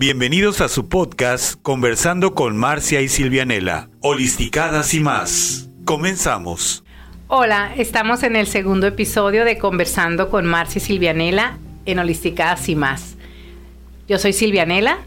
Bienvenidos a su podcast Conversando con Marcia y Silvianela, Holisticadas y más. Comenzamos. Hola, estamos en el segundo episodio de Conversando con Marcia y Silvianela en Holisticadas y más. Yo soy Silvianela.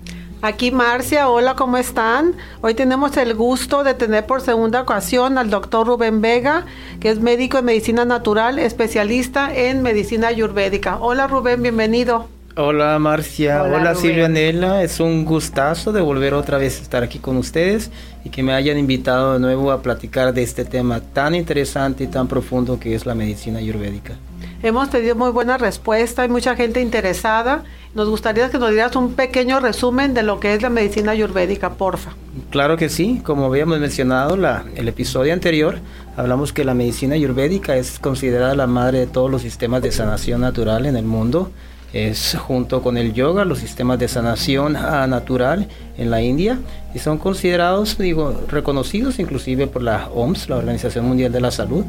Aquí Marcia, hola, ¿cómo están? Hoy tenemos el gusto de tener por segunda ocasión al doctor Rubén Vega, que es médico en medicina natural, especialista en medicina ayurvédica. Hola Rubén, bienvenido. Hola Marcia, hola, Hola, Silvia. Nela, es un gustazo de volver otra vez a estar aquí con ustedes y que me hayan invitado de nuevo a platicar de este tema tan interesante y tan profundo que es la medicina ayurvédica. Hemos tenido muy buena respuesta, hay mucha gente interesada. Nos gustaría que nos dieras un pequeño resumen de lo que es la medicina ayurvédica, porfa. Claro que sí, como habíamos mencionado la, el episodio anterior, hablamos que la medicina ayurvédica es considerada la madre de todos los sistemas de sanación natural en el mundo. Es junto con el yoga los sistemas de sanación ah, natural en la India y son considerados, digo, reconocidos inclusive por la OMS, la Organización Mundial de la Salud.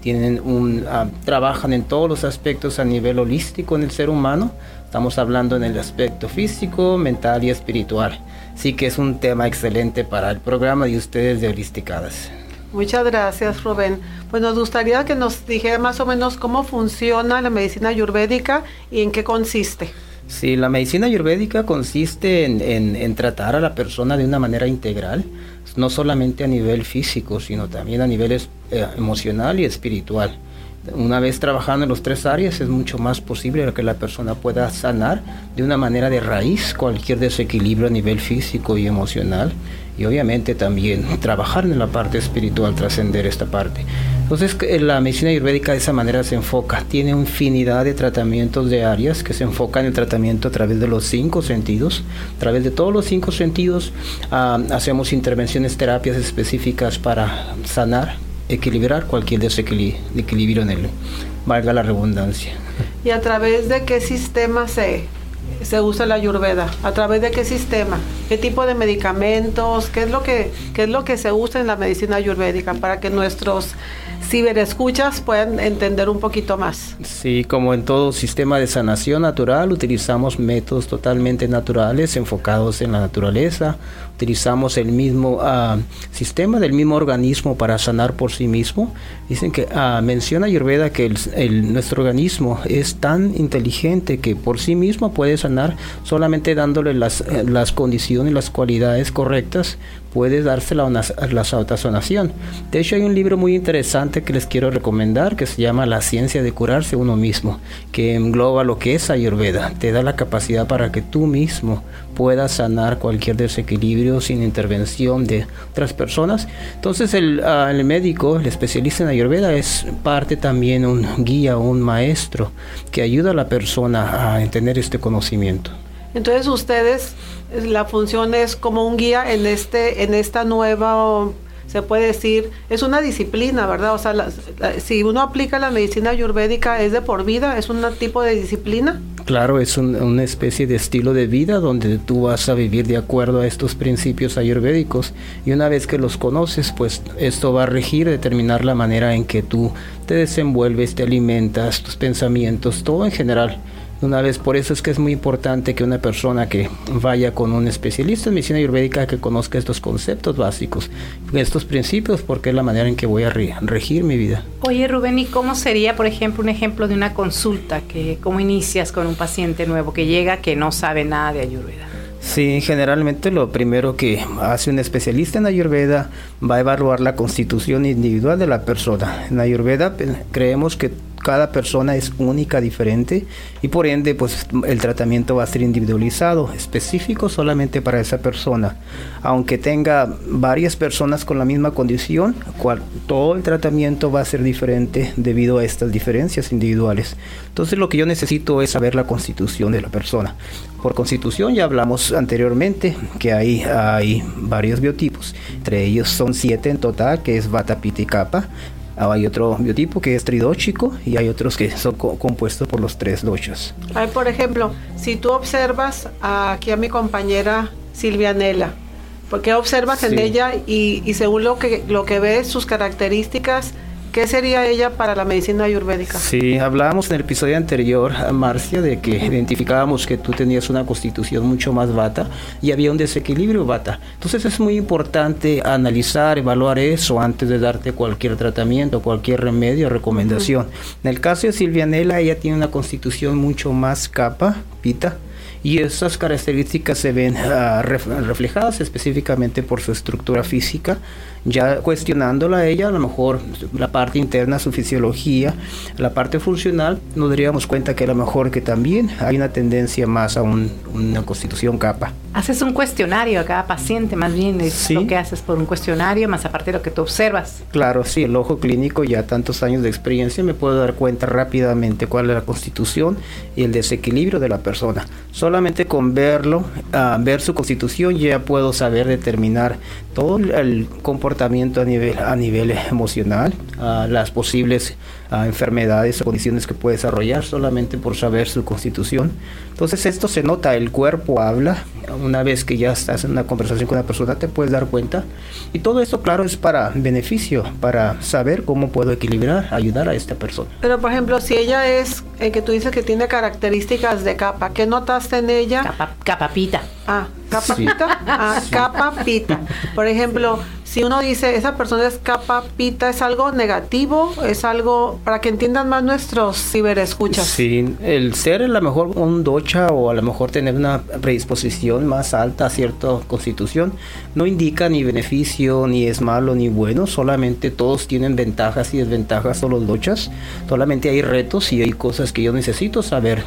Tienen un, ah, trabajan en todos los aspectos a nivel holístico en el ser humano. Estamos hablando en el aspecto físico, mental y espiritual. Sí que es un tema excelente para el programa de ustedes de Holisticadas. Muchas gracias, Rubén. Pues nos gustaría que nos dijera más o menos cómo funciona la medicina ayurvédica y en qué consiste. Sí, la medicina ayurvédica consiste en, en- tratar a la persona de una manera integral, no solamente a nivel físico, sino también a nivel eh, emocional y espiritual. Una vez trabajando en los tres áreas es mucho más posible que la persona pueda sanar de una manera de raíz cualquier desequilibrio a nivel físico y emocional y obviamente también trabajar en la parte espiritual, trascender esta parte. Entonces que la medicina ayurvédica de esa manera se enfoca, tiene infinidad de tratamientos de áreas que se enfocan en el tratamiento a través de los cinco sentidos, a través de todos los cinco sentidos ah, hacemos intervenciones, terapias específicas para sanar, equilibrar cualquier desequili- desequilibrio en él, valga la redundancia. ¿Y a través de qué sistema se, se usa la ayurveda? ¿A través de qué sistema? ¿Qué tipo de medicamentos? ¿Qué es lo que, qué es lo que se usa en la medicina ayurvédica para que nuestros ciberescuchas puedan entender un poquito más? Sí, como en todo sistema de sanación natural, utilizamos métodos totalmente naturales enfocados en la naturaleza. Utilizamos el mismo ah, sistema del mismo organismo para sanar por sí mismo. Dicen que ah, menciona Ayurveda que el- nuestro organismo es tan inteligente que por sí mismo puede sanar solamente dándole las, eh, las condiciones, las cualidades correctas, puede darse la, la autosanación. De hecho, hay un libro muy interesante que les quiero recomendar que se llama La ciencia de curarse uno mismo, que engloba lo que es Ayurveda. Te da la capacidad para que tú mismo puedas sanar cualquier desequilibrio sin intervención de otras personas. Entonces, el, ah, el médico, el especialista en Ayurveda, es parte también un guía, un maestro que ayuda a la persona a tener este conocimiento. Entonces ustedes, la función es como un guía en este, en esta nueva, se puede decir, es una disciplina, ¿verdad? O sea, la- si uno aplica la medicina ayurvédica, ¿es de por vida? ¿Es un tipo de disciplina? Claro, es un- una especie de estilo de vida donde tú vas a vivir de acuerdo a estos principios ayurvédicos y una vez que los conoces, pues esto va a regir, determinar la manera en que tú te desenvuelves, te alimentas, tus pensamientos, todo en general. Una vez, por eso es que es muy importante que una persona que vaya con un especialista en medicina ayurvédica que conozca estos conceptos básicos, estos principios, porque es la manera en que voy a re- regir mi vida. Oye Rubén, ¿y cómo sería, por ejemplo, un ejemplo de una consulta? que ¿Cómo inicias con un paciente nuevo que llega que no sabe nada de Ayurveda? Sí, generalmente lo primero que hace un especialista en Ayurveda va a evaluar la constitución individual de la persona. En Ayurveda pe- creemos que cada persona es única, diferente y por ende pues el tratamiento va a ser individualizado, específico solamente para esa persona. Aunque tenga varias personas con la misma condición, todo el tratamiento va a ser diferente debido a estas diferencias individuales. Entonces lo que yo necesito es saber la constitución de la persona. Por constitución ya hablamos anteriormente que hay, varios biotipos, entre ellos son siete en total, que es Vata, Pitta y Kapha. Hay otro biotipo que es tridóchico y hay otros que son co- compuestos por los tres doshas. Ay, por ejemplo, si tú observas aquí a mi compañera Silvia Nela, porque observas en Sí. ella y, y según lo que, lo que ves, sus características, ¿Qué sería ella para la medicina ayurvédica? Sí, hablábamos en el episodio anterior, Marcia, de que identificábamos que tú tenías una constitución mucho más vata y había un desequilibrio vata. Entonces es muy importante analizar, evaluar eso antes de darte cualquier tratamiento, cualquier remedio recomendación. En el caso de Silvianela, ella tiene una constitución mucho más capa, pita, y esas características se ven uh, reflejadas específicamente por su estructura física ya cuestionándola a ella, a lo mejor la parte interna, su fisiología, la parte funcional, nos daríamos cuenta que a lo mejor que también hay una tendencia más a una constitución capa. Haces un cuestionario a cada paciente, más bien es lo que haces por un cuestionario, más aparte de lo que tú observas. Claro, sí, el ojo clínico, ya tantos años de experiencia, me puedo dar cuenta rápidamente cuál es la constitución y el desequilibrio de la persona. Solamente con verlo, uh, ver su constitución, ya puedo saber determinar todo el comportamiento a nivel, a nivel emocional, a las posibles enfermedades o condiciones que puede desarrollar solamente por saber su constitución. Entonces esto se nota, el cuerpo habla, una vez que ya estás en una conversación con una persona te puedes dar cuenta y todo esto claro es para beneficio, para saber cómo puedo equilibrar, ayudar a esta persona. Pero por ejemplo, si ella es, eh, que tú dices que tiene características de capa, ¿qué notaste en ella? Capa, capapita. Ah, capapita. Ah, capapita. Por ejemplo, si uno dice esa persona es capapita, ¿es algo negativo? ¿Es algo para que entiendan más nuestros ciberescuchas? Sí, el ser a lo mejor un docha o a lo mejor tener una predisposición más alta a cierta constitución no indica ni beneficio, ni es malo, ni bueno, solamente todos tienen ventajas y desventajas o los dochas, solamente hay retos y hay cosas que yo necesito saber,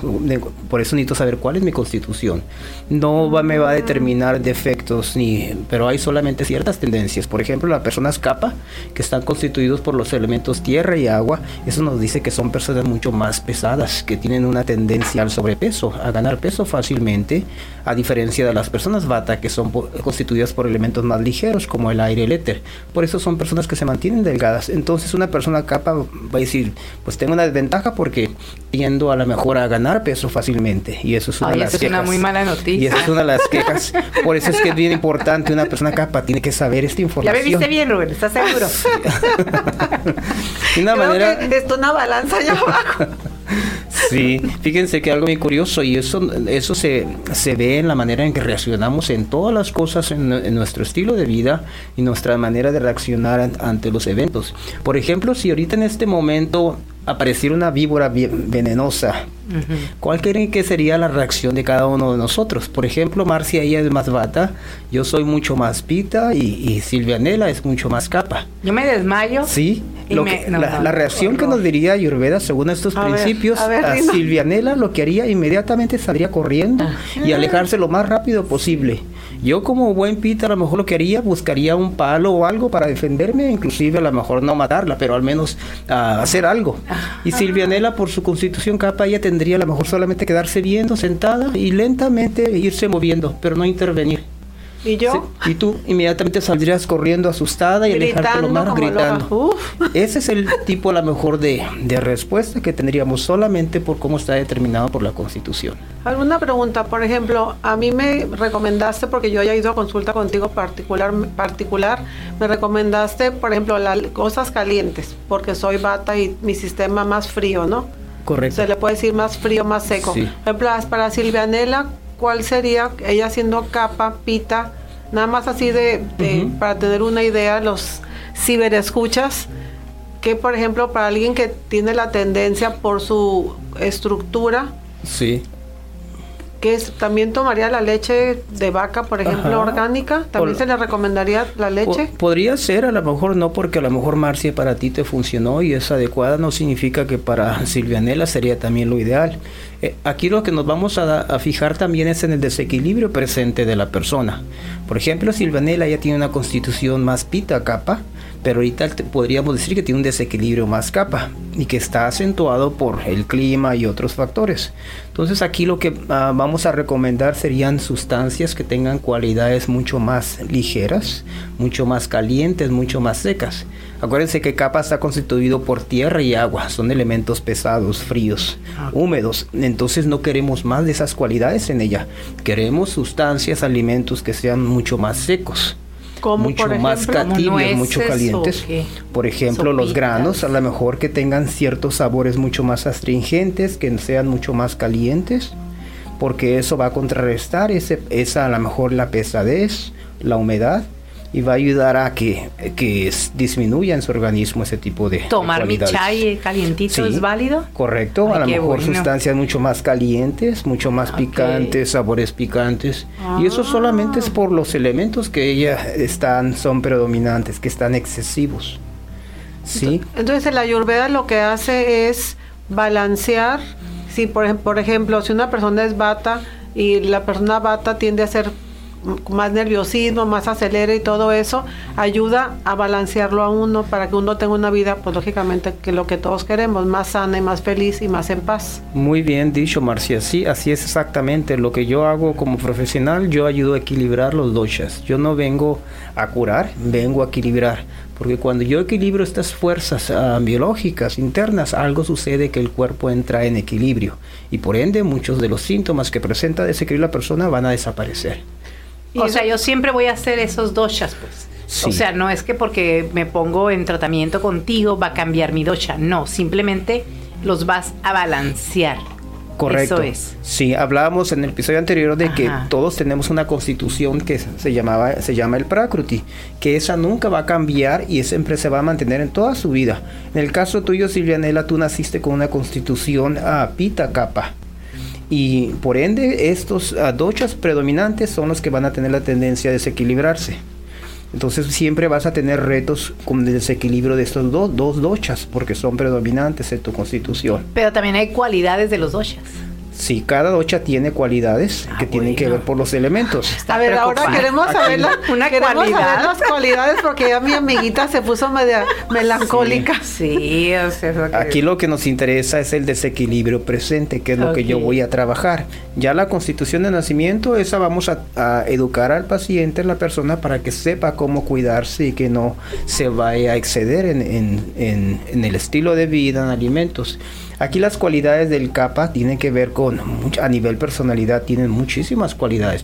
por eso necesito saber cuál es mi constitución. No va, me va a determinar defectos, ni, pero hay solamente ciertas tendencias. Por ejemplo, las personas capa, que están constituidos por los elementos tierra y agua, eso nos dice que son personas mucho más pesadas, que tienen una tendencia al sobrepeso, a ganar peso fácilmente, a diferencia de las personas bata, que son constituidas por elementos más ligeros, como el aire el éter. Por eso son personas que se mantienen delgadas. Entonces, una persona capa va a decir, pues tengo una desventaja porque tiendo a lo mejor a ganar peso fácilmente. Y eso es una de las quejas. Es una muy mala noticia. Y eso es una de las quejas. Por eso es que es bien importante, una persona capa tiene que saber esta información. Ya me viste bien, Rubén, ¿estás seguro? una manera... está una balanza allá abajo. Sí, fíjense que algo muy curioso y eso, eso se, se ve en la manera en que reaccionamos en todas las cosas en, nuestro estilo de vida y nuestra manera de reaccionar ante los eventos. Por ejemplo, si ahorita en este momento apareciera una víbora venenosa, ¿cuál creen que sería la reacción de cada uno de nosotros? Por ejemplo, Marcia ella es más bata, yo soy mucho más pita y, Silvia Nela es mucho más capa. Yo me desmayo. Sí, la, reacción que nos diría Ayurveda según estos principios, a, Silvia Nela lo que haría inmediatamente saldría corriendo y alejarse lo más rápido posible. Yo como buen pita a lo mejor lo que haría, buscaría un palo o algo para defenderme, inclusive a lo mejor no matarla, pero al menos ah, hacer algo. Y Silvianela, por su constitución capa, ella tendría a lo mejor solamente quedarse viendo sentada y lentamente irse moviendo, pero no intervenir. ¿Y yo? y tú inmediatamente saldrías corriendo asustada y alejarte lo más gritando. Ese es el tipo a lo mejor de, de, respuesta que tendríamos solamente por cómo está determinado por la Constitución. ¿Alguna pregunta? Por ejemplo, a mí me recomendaste, porque yo haya ido a consulta contigo particular, particular me recomendaste, por ejemplo, las cosas calientes, porque soy bata y mi sistema más frío, ¿no? Correcto. Se le puede decir más frío, más seco. Por ejemplo, para Silvianela, cuál sería ella haciendo capa, pita, nada más así de, para tener una idea, los ciberescuchas, que por ejemplo para alguien que tiene la tendencia por su estructura, sí que es, también tomaría la leche de vaca, por ejemplo, orgánica, también se le recomendaría la leche. podría ser, a lo mejor no, porque a lo mejor Marcia para ti te funcionó y es adecuada, no significa que para Silvianela sería también lo ideal. Eh, aquí lo que nos vamos a, a, fijar también es en el desequilibrio presente de la persona. Por ejemplo, Silvianela ya tiene una constitución más pita capa, pero ahorita podríamos decir que tiene un desequilibrio más capa y que está acentuado por el clima y otros factores. Entonces aquí lo que ah, vamos a recomendar serían sustancias que tengan cualidades mucho más ligeras, mucho más calientes, mucho más secas. Acuérdense que capa está constituido por tierra y agua, son elementos pesados, fríos, ah. húmedos. Entonces no queremos más de esas cualidades en ella. Queremos sustancias, alimentos que sean mucho más secos mucho más tibios, mucho calientes. Por ejemplo, los granos, a lo mejor que tengan ciertos sabores mucho más astringentes, que sean mucho más calientes, porque eso va a contrarrestar ese, esa a lo mejor la pesadez, la humedad y va a ayudar a que, que disminuya en su organismo ese tipo de tomar mi chai calientito es válido correcto a lo mejor sustancias mucho más calientes mucho más picantes sabores picantes. Y eso solamente es por los elementos que ella están son predominantes que están excesivos. Sí. Entonces la ayurveda lo que hace es balancear si por, por ejemplo si una persona es bata y la persona bata tiende a ser más nerviosismo, más acelera y todo eso, ayuda a balancearlo a uno para que uno tenga una vida, pues lógicamente que lo que todos queremos, más sana y más feliz y más en paz. Muy bien dicho, Marcia. Sí, así es exactamente. Lo que yo hago como profesional, yo ayudo a equilibrar los doshas. Yo no vengo a curar, vengo a equilibrar. Porque cuando yo equilibro estas fuerzas ah, biológicas internas, algo sucede que el cuerpo entra en equilibrio. Y por ende, muchos de los síntomas que presenta desequilibrio la persona van a desaparecer o sea, yo siempre voy a hacer esos doshas, pues. O sea, no es que porque me pongo en tratamiento contigo va a cambiar mi dosha. No, simplemente los vas a balancear. Correcto. Eso es. Sí, hablábamos en el episodio anterior de que todos tenemos una constitución que se llamaba se llama el Prakruti, que esa nunca va a cambiar y siempre se va a mantener en toda su vida. En el caso tuyo, Silvianela, tú naciste con una constitución a ah, Pita Kappa y por ende estos dochas predominantes son los que van a tener la tendencia a desequilibrarse. Entonces siempre vas a tener retos con el desequilibrio de estos dos dochas porque son predominantes en tu constitución. Pero también hay cualidades de los dochas. Sí, cada docha tiene cualidades ah, que tienen que ver por los elementos. a ver, ahora queremos saber, una cualidad. las cualidades porque ya mi amiguita se puso media melancólica. Sí, o sea, Aquí lo que nos interesa es el desequilibrio presente, que es lo que yo voy a trabajar. Ya la constitución de nacimiento, esa vamos a, educar al paciente, la persona, para que sepa cómo cuidarse y que no se vaya a exceder en, en el estilo de vida, en alimentos. Aquí las cualidades del capa tienen que ver con, a nivel personalidad, tienen muchísimas cualidades.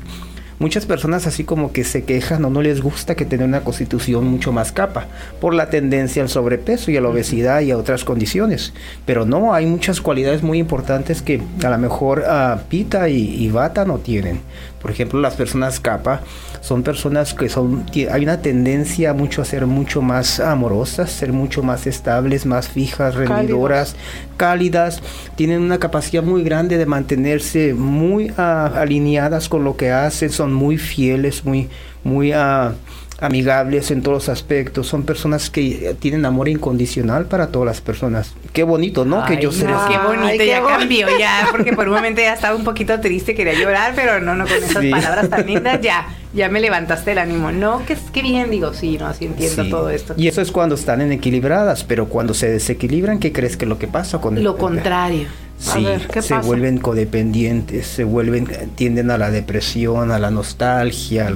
Muchas personas así como que se quejan o no les gusta que tenga una constitución mucho más capa por la tendencia al sobrepeso y a la obesidad y a otras condiciones. Pero no, hay muchas cualidades muy importantes que a lo mejor uh, Pita y, y, Bata no tienen. Por ejemplo, las personas capa son personas que son, hay una tendencia mucho a ser mucho más amorosas, ser mucho más estables, más fijas, rendidoras, cálidas, tienen una capacidad muy grande de mantenerse muy ah, alineadas con lo que hacen, son muy fieles, muy, muy uh, amigables en todos los aspectos, son personas que tienen amor incondicional para todas las personas. Qué bonito, ¿no? que yo sé. Qué bonito, ya cambió, ya, porque por un momento ya estaba un poquito triste, quería llorar, pero no, no, con esas palabras tan lindas, ya, ya me levantaste el ánimo. No, que qué bien, digo, sí, no, así entiendo todo esto. Y eso es cuando están en equilibradas, pero cuando se desequilibran, ¿qué crees que es lo que pasa con Lo contrario. Sí, se vuelven codependientes, se vuelven, tienden a la depresión, a la nostalgia,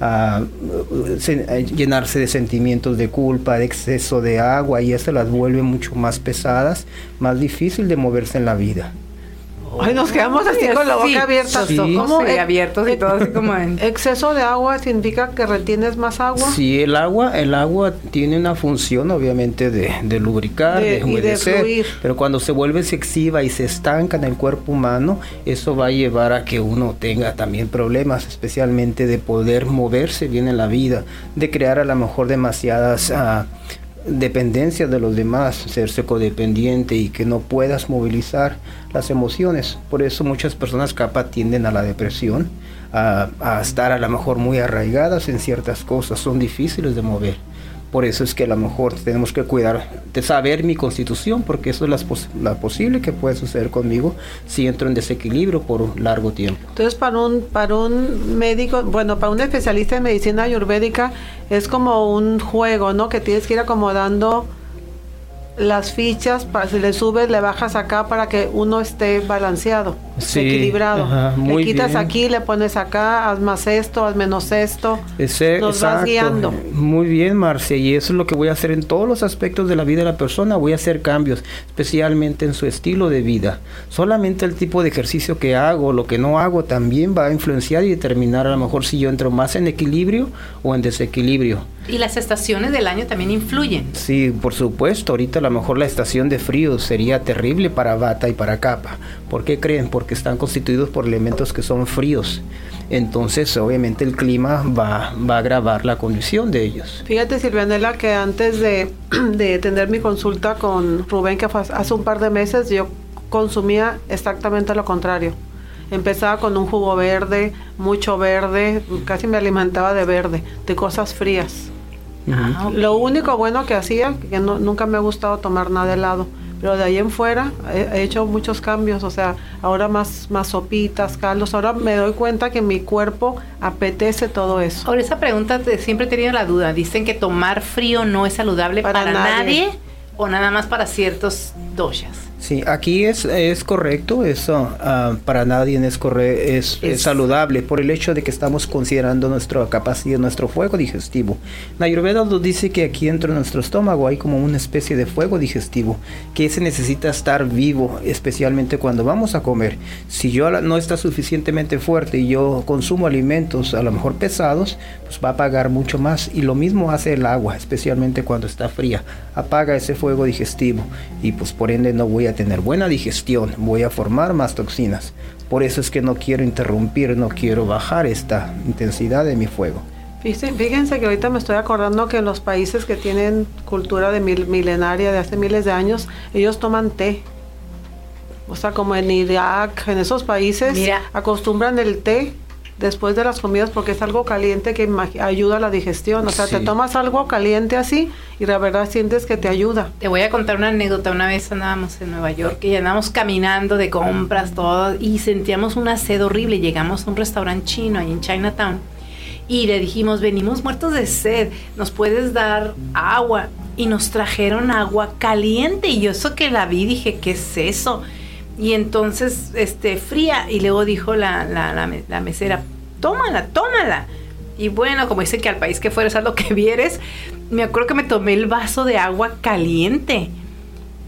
a, llenarse de sentimientos de culpa, de exceso de agua y eso las vuelve mucho más pesadas, más difícil de moverse en la vida. Ay, nos quedamos así con la boca abierta. Sí. ¿Cómo? abiertos y todo así como en... Exceso de agua significa que retienes más agua. Sí, el agua, el agua tiene una función obviamente de, lubricar, de, humedecer, pero cuando se vuelve excesiva y se estanca en el cuerpo humano, eso va a llevar a que uno tenga también problemas, especialmente de poder moverse bien en la vida, de crear a lo mejor demasiadas... Uh, dependencia de los demás, serse codependiente y que no puedas movilizar las emociones. Por eso muchas personas capaz tienden a la depresión, a, a estar a lo mejor muy arraigadas en ciertas cosas, son difíciles de mover. Por eso es que a lo mejor tenemos que cuidar de saber mi constitución, porque eso es la, posible que puede suceder conmigo si entro en desequilibrio por un largo tiempo. Entonces, para un, para un médico, bueno, para un especialista en medicina ayurvédica, es como un juego, ¿no? Que tienes que ir acomodando las fichas, para si le subes, le bajas acá para que uno esté balanceado. equilibrado. le quitas aquí, le pones acá, haz más esto, haz menos esto. Ese, nos vas guiando. Muy bien, Marcia, y eso es lo que voy a hacer en todos los aspectos de la vida de la persona. Voy a hacer cambios, especialmente en su estilo de vida. Solamente el tipo de ejercicio que hago, lo que no hago, también va a influenciar y determinar a lo mejor si yo entro más en equilibrio o en desequilibrio. Y las estaciones del año también influyen. Sí, por supuesto. Ahorita a lo mejor la estación de frío sería terrible para bata y para capa. ¿Por qué creen? Porque están constituidos por elementos que son fríos. Entonces, obviamente, el clima va, va a agravar la condición de ellos. Fíjate, Silvianela, que antes de, de tener mi consulta con Rubén, que fue hace un par de meses, yo consumía exactamente lo contrario. Empezaba con un jugo verde, mucho verde, casi me alimentaba de verde, de cosas frías. Ah, Lo único bueno que hacía, que nunca me ha gustado tomar nada de helado, pero de ahí en fuera he, hecho muchos cambios, o sea, ahora más, más sopitas, caldos, ahora me doy cuenta que mi cuerpo apetece todo eso. Ahora esa pregunta siempre he tenido la duda, dicen que tomar frío no es saludable para, nadie. o nada más para ciertos doshas. Sí, aquí es, es correcto, eso ah, para nadie es, corre es, es, saludable por el hecho de que estamos considerando nuestra capacidad, nuestro fuego digestivo. La Ayurveda nos dice que aquí dentro de nuestro estómago hay como una especie de fuego digestivo que se necesita estar vivo, especialmente cuando vamos a comer. Si yo no está suficientemente fuerte y yo consumo alimentos a lo mejor pesados, pues va a apagar mucho más. Y lo mismo hace el agua, especialmente cuando está fría. Apaga ese fuego digestivo y pues por ende no voy a tener buena digestión, voy a formar más toxinas. Por eso es que no quiero interrumpir, no quiero bajar esta intensidad de mi fuego. Fíjense que ahorita me estoy acordando que en los países que tienen cultura de milenaria de hace miles de años, ellos toman té. O sea, como en Irak, en esos países, acostumbran el té después de las comidas porque es algo caliente que ayuda a la digestión. O sea, te tomas algo caliente así y la verdad sientes que te ayuda. Te voy a contar una anécdota. Una vez andábamos en Nueva York y andábamos caminando de compras, todo, y sentíamos una sed horrible. Llegamos a un restaurante chino ahí en Chinatown y le dijimos, venimos muertos de sed, ¿nos puedes dar agua? Y nos trajeron agua caliente y yo eso que la vi dije, ¿qué es eso? Y entonces, este, fría. Y luego dijo la, la, la, mesera, tómala, tómala. Y bueno, como dice que al país que fueres a lo que vieres, me acuerdo que me tomé el vaso de agua caliente.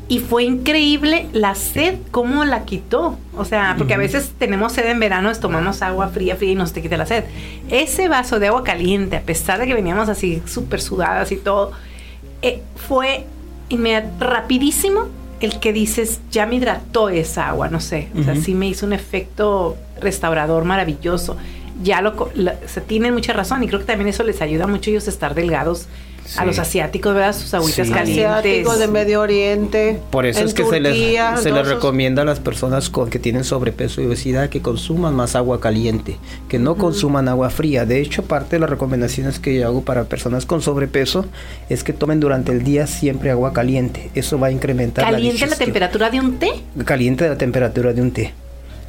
Y fue increíble la sed, cómo la quitó. O sea, porque a veces tenemos sed en verano, tomamos agua fría, fría y nos te quita la sed. Ese vaso de agua caliente, a pesar de que veníamos así súper sudadas y todo, eh, fue rapidísimo el que dices, ya me hidrató esa agua, no sé, o sea, sí me hizo un efecto restaurador maravilloso. Ya lo, se tienen mucha razón y creo que también eso les ayuda mucho a ellos a estar delgados a los asiáticos, ¿verdad? Sus agüitas calientes. Asiáticos de Medio Oriente. Por eso es que se les, se les recomienda a las personas con, que tienen sobrepeso y obesidad que consuman más agua caliente, que no consuman agua fría. De hecho, parte de las recomendaciones que yo hago para personas con sobrepeso es que tomen durante el día siempre agua caliente. Eso va a incrementar ¿Caliente la temperatura de un té? Caliente la temperatura de un té.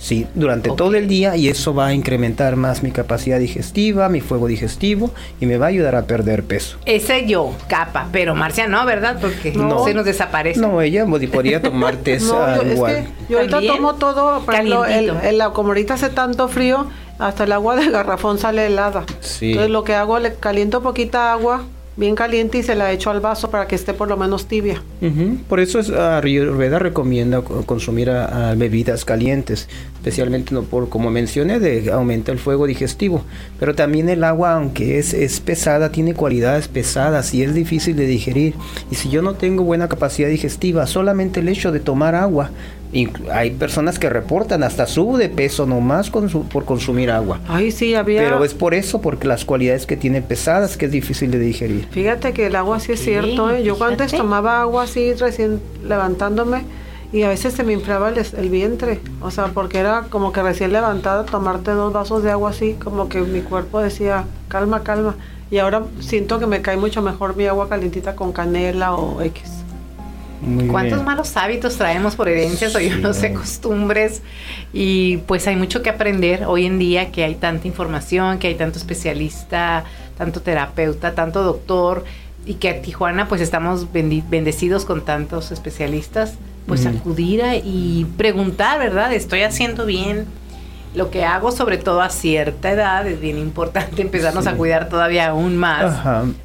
Sí, durante todo el día y eso va a incrementar más mi capacidad digestiva, mi fuego digestivo y me va a ayudar a perder peso. Ese yo, capa, pero Marcia no, ¿verdad? Porque no, se nos desaparece. No, ella podría tomar té igual. yo ahorita tomo todo, por ejemplo, el, como ahorita hace tanto frío, hasta el agua del garrafón sale helada. Sí. Entonces lo que hago, le caliento poquita agua bien caliente y se la echo al vaso para que esté por lo menos tibia. Por eso es, Ayurveda recomienda consumir bebidas calientes, especialmente no por como mencioné de aumenta el fuego digestivo, pero también el agua aunque es, es pesada tiene cualidades pesadas y es difícil de digerir. Y si yo no tengo buena capacidad digestiva, solamente el hecho de tomar agua hay personas que reportan hasta sube de peso nomás por consumir agua. Ay, sí, había. Pero es por eso, porque las cualidades que tiene pesadas, que es difícil de digerir. Fíjate que el agua sí es cierto. ¿eh? Yo antes tomaba agua así recién levantándome y a veces se me inflaba el, vientre. O sea, porque era como que recién levantada, tomarte dos vasos de agua así, como que mi cuerpo decía, calma, calma. Y ahora siento que me cae mucho mejor mi agua calientita con canela o X. ¿Cuántos malos hábitos traemos por herencias o yo no sé, costumbres? Y pues hay mucho que aprender hoy en día, que hay tanta información, que hay tanto especialista, tanto terapeuta, tanto doctor, y que a Tijuana pues estamos bendecidos con tantos especialistas. pues acudir y preguntar, ¿verdad? ¿Estoy haciendo bien? lo que hago, sobre todo a cierta edad, es bien importante empezarnos a cuidar todavía aún más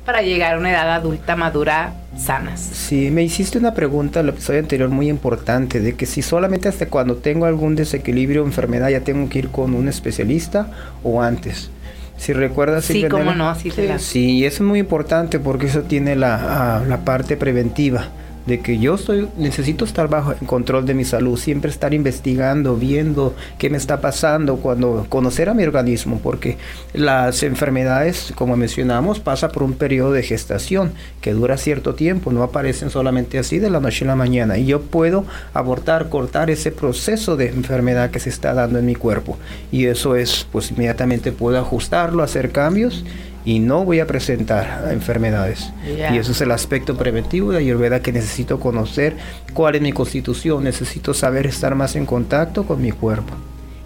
para llegar a una edad adulta madura sanas. Sí, me hiciste una pregunta en el episodio anterior muy importante, de que si solamente hasta cuando tengo algún desequilibrio o enfermedad ya tengo que ir con un especialista o antes. Si recuerdas, sí, cómo no, sí, sí, sí, eso es muy importante porque eso tiene la, la parte preventiva de que yo estoy, necesito estar bajo el control de mi salud, siempre estar investigando, viendo qué me está pasando, cuando conocer a mi organismo, porque las enfermedades, como mencionamos, pasa por un periodo de gestación que dura cierto tiempo, no aparecen solamente así de la noche a la mañana, y yo puedo abortar, cortar ese proceso de enfermedad que se está dando en mi cuerpo, y eso es, pues inmediatamente puedo ajustarlo, hacer cambios, y no voy a presentar enfermedades. Y eso es el aspecto preventivo de Ayurveda que necesito conocer cuál es mi constitución, necesito saber estar más en contacto con mi cuerpo.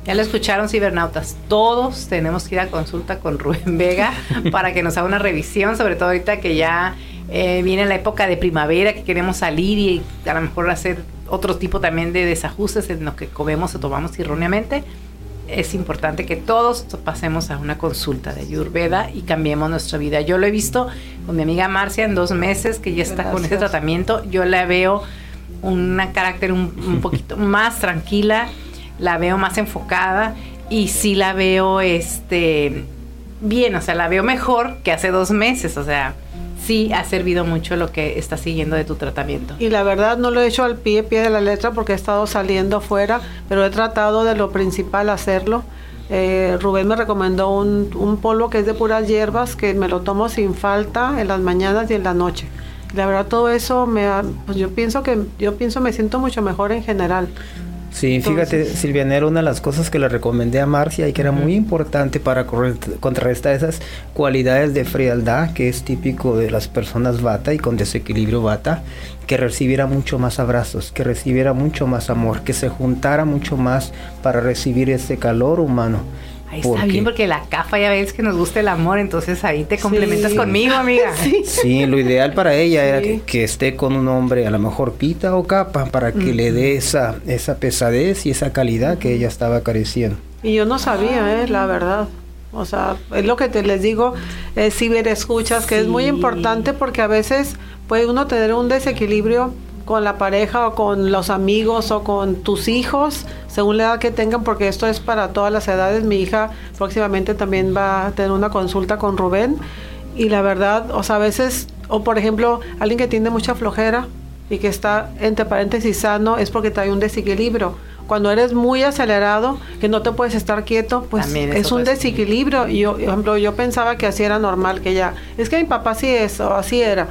Ya lo escucharon cibernautas, todos tenemos que ir a consulta con Rubén Vega para que nos haga una revisión, sobre todo ahorita que ya eh, viene la época de primavera, que queremos salir y a lo mejor hacer otro tipo también de desajustes en lo que comemos o tomamos erróneamente es importante que todos pasemos a una consulta de Ayurveda y cambiemos nuestra vida. Yo lo he visto con mi amiga Marcia en dos meses que ya está con ese tratamiento. Yo la veo un carácter un, poquito más tranquila, la veo más enfocada y sí la veo este bien, o sea, la veo mejor que hace dos meses, o sea, sí ha servido mucho lo que está siguiendo de tu tratamiento. Y la verdad no lo he hecho al pie, pie de la letra porque he estado saliendo fuera, pero he tratado de lo principal hacerlo. Eh, Rubén me recomendó un, polvo que es de puras hierbas que me lo tomo sin falta en las mañanas y en la noche. La verdad todo eso me pues yo pienso que yo pienso me siento mucho mejor en general. Sí, fíjate, Silviana, era una de las cosas que le recomendé a Marcia y que era muy importante para contrarrestar esas cualidades de frialdad que es típico de las personas bata y con desequilibrio bata, que recibiera mucho más abrazos, que recibiera mucho más amor, que se juntara mucho más para recibir ese calor humano. Ahí está bien porque la CAFA ya ves que nos gusta el amor, entonces ahí te complementas conmigo, amiga. Sí. lo ideal para ella era que, esté con un hombre, a lo mejor pita o capa, para que le dé esa, esa pesadez y esa calidad que ella estaba careciendo. Y yo no sabía, eh, la verdad. O sea, es lo que te les digo, es escuchas que es muy importante porque a veces puede uno tener un desequilibrio con la pareja o con los amigos o con tus hijos, según la edad que tengan, porque esto es para todas las edades. Mi hija próximamente también va a tener una consulta con Rubén y la verdad, o sea, a veces, o por ejemplo, alguien que tiene mucha flojera y que está entre paréntesis sano es porque trae un desequilibrio. Cuando eres muy acelerado, que no te puedes estar quieto, pues es un desequilibrio. Y yo, por ejemplo, yo pensaba que así era normal, que ya, es que mi papá sí es, o así era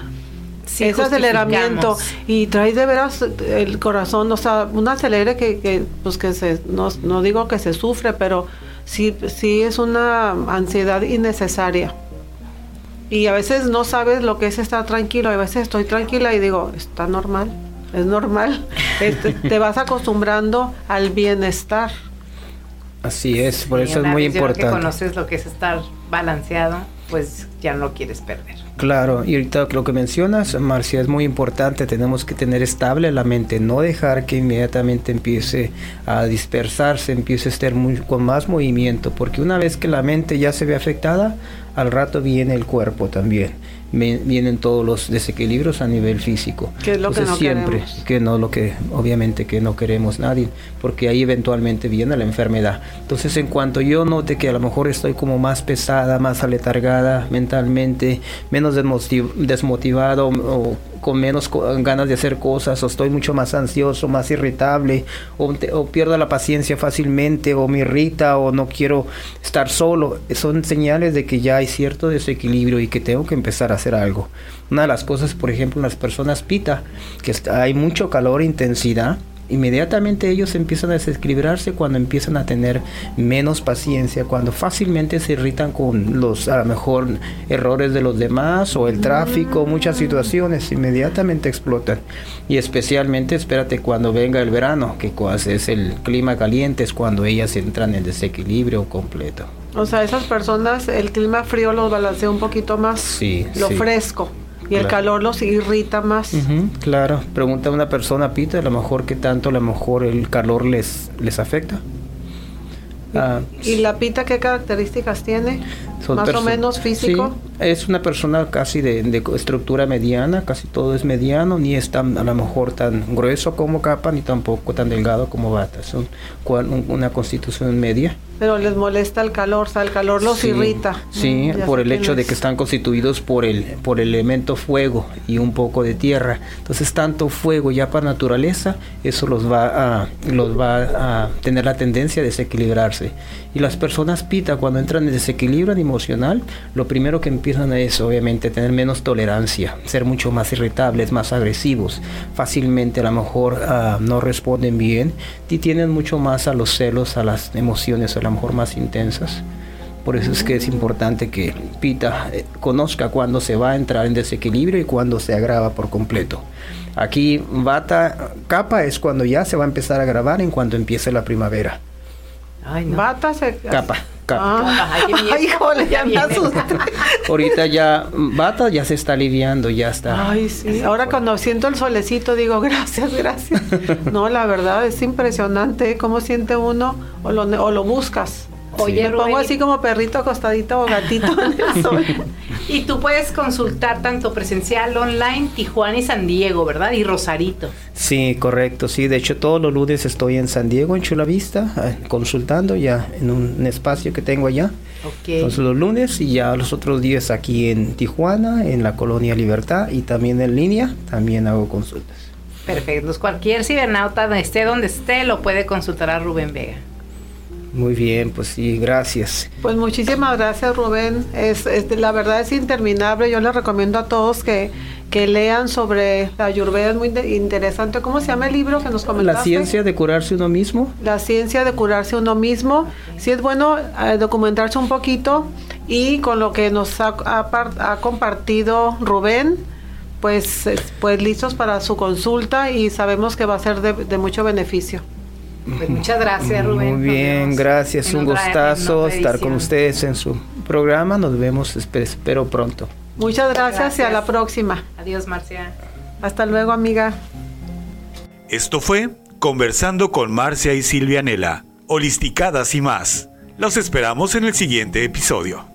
ese aceleramiento y trae de veras el corazón, o sea, un acelere que, que pues que se, no, no, digo que se sufre, pero sí, sí es una ansiedad innecesaria. Y a veces no sabes lo que es estar tranquilo, a veces estoy tranquila y digo, está normal, es normal. Este, te vas acostumbrando al bienestar. Así es, por eso es muy importante. Que conoces lo que es estar balanceado, pues ya no lo quieres perder. Claro, y ahorita lo que mencionas, Marcia, es muy importante, tenemos que tener estable la mente, no dejar que inmediatamente empiece a dispersarse, empiece a estar con más movimiento, porque una vez que la mente ya se ve afectada, al rato viene el cuerpo también vienen todos los desequilibrios a nivel físico. Que es lo que no siempre, que no lo que obviamente que no queremos nadie, porque ahí eventualmente viene la enfermedad. Entonces, en cuanto yo note que a lo mejor estoy como más pesada, más aletargada mentalmente, menos desmotivado o con menos ganas de hacer cosas, o estoy mucho más ansioso, más irritable, o, o, pierdo la paciencia fácilmente, o me irrita, o no quiero estar solo, son señales de que ya hay cierto desequilibrio y que tengo que empezar a hacer algo. Una de las cosas, por ejemplo, las personas pita, que hay mucho calor intensidad, inmediatamente ellos empiezan a desequilibrarse cuando empiezan a tener menos paciencia, cuando fácilmente se irritan con los a lo mejor errores de los demás o el tráfico, muchas situaciones inmediatamente explotan. Y especialmente espérate cuando venga el verano, que es el clima caliente, es cuando ellas entran en desequilibrio completo. O sea, esas personas, el clima frío los balancea un poquito más, sí, lo fresco. y el calor los irrita más. Claro, pregunta una persona, Pita, a lo mejor qué tanto a lo mejor el calor les, les afecta. Ah, ¿Y la pita qué características tiene? Más o menos físico. Sí, es una persona casi de, de estructura mediana, casi todo es mediano, ni es tan, a lo mejor tan grueso como capa, ni tampoco tan delgado como bata. Un- una constitución media. Pero les molesta el calor, o sea, el calor los Sí, irrita. Sí, Mm, ya por el hecho de que están constituidos por el, por el elemento fuego y un poco de tierra. Entonces, tanto fuego ya para naturaleza, eso los va a, los va a tener la tendencia a desequilibrarse. Y las personas pita, cuando entran en desequilibrio emocional, lo primero que empiezan es, obviamente, tener menos tolerancia, ser mucho más irritables, más agresivos, fácilmente a lo mejor ah, no responden bien y tienen mucho más a los celos, a las emociones a lo mejor más intensas. Por eso es que es importante que Pita eh, conozca cuándo se va a entrar en desequilibrio y cuándo se agrava por completo. Aquí Bata Capa es cuando ya se va a empezar a agravar en cuanto empiece la primavera. Ay, no. Bata se... Capa, Ay, miedo. ay, híjole, ya me Ya asusté. Ahorita ya Bata ya se está aliviando, ya está. Ay, sí. Ahora cuando siento el solecito digo, gracias, gracias. No, la verdad es impresionante ¿eh? cómo siente uno o lo, o lo buscas. Oye, Me pongo así como perrito acostadito o gatito en el sol. Y tú puedes consultar tanto presencial, online, Tijuana y San Diego, ¿verdad? Y Rosarito. Sí, correcto, sí. De hecho, todos los lunes estoy en San Diego, en Chula Vista, eh, consultando ya en un, espacio que tengo allá. Ok. Entonces los lunes y ya los otros días aquí en Tijuana, en la Colonia Libertad y también en línea, también hago consultas. Perfecto. Cualquier cibernauta, esté donde esté, lo puede consultar a Rubén Vega. Muy bien, pues sí, gracias. Pues muchísimas gracias Rubén. Es, es- la verdad es interminable. Yo les recomiendo a todos que, que lean sobre la ayurveda. Es muy interesante. ¿Cómo se llama el libro que nos comentaste? La ciencia de curarse uno mismo. La ciencia de curarse uno mismo. Sí es bueno eh, documentarse un poquito y con lo que nos ha, ha ha compartido Rubén, pues, es- pues listos para su consulta y sabemos que va a ser de, de mucho beneficio. Pues muchas gracias, Rubén. Muy bien, gracias. en Un gustazo estar con ustedes en su programa. Nos vemos, espe- espero pronto. Muchas gracias, y a la próxima. Adiós, Marcia. Hasta luego, amiga. Esto fue Conversando con Marcia y Silvia Nela, Holisticadas y más. Los esperamos en el siguiente episodio.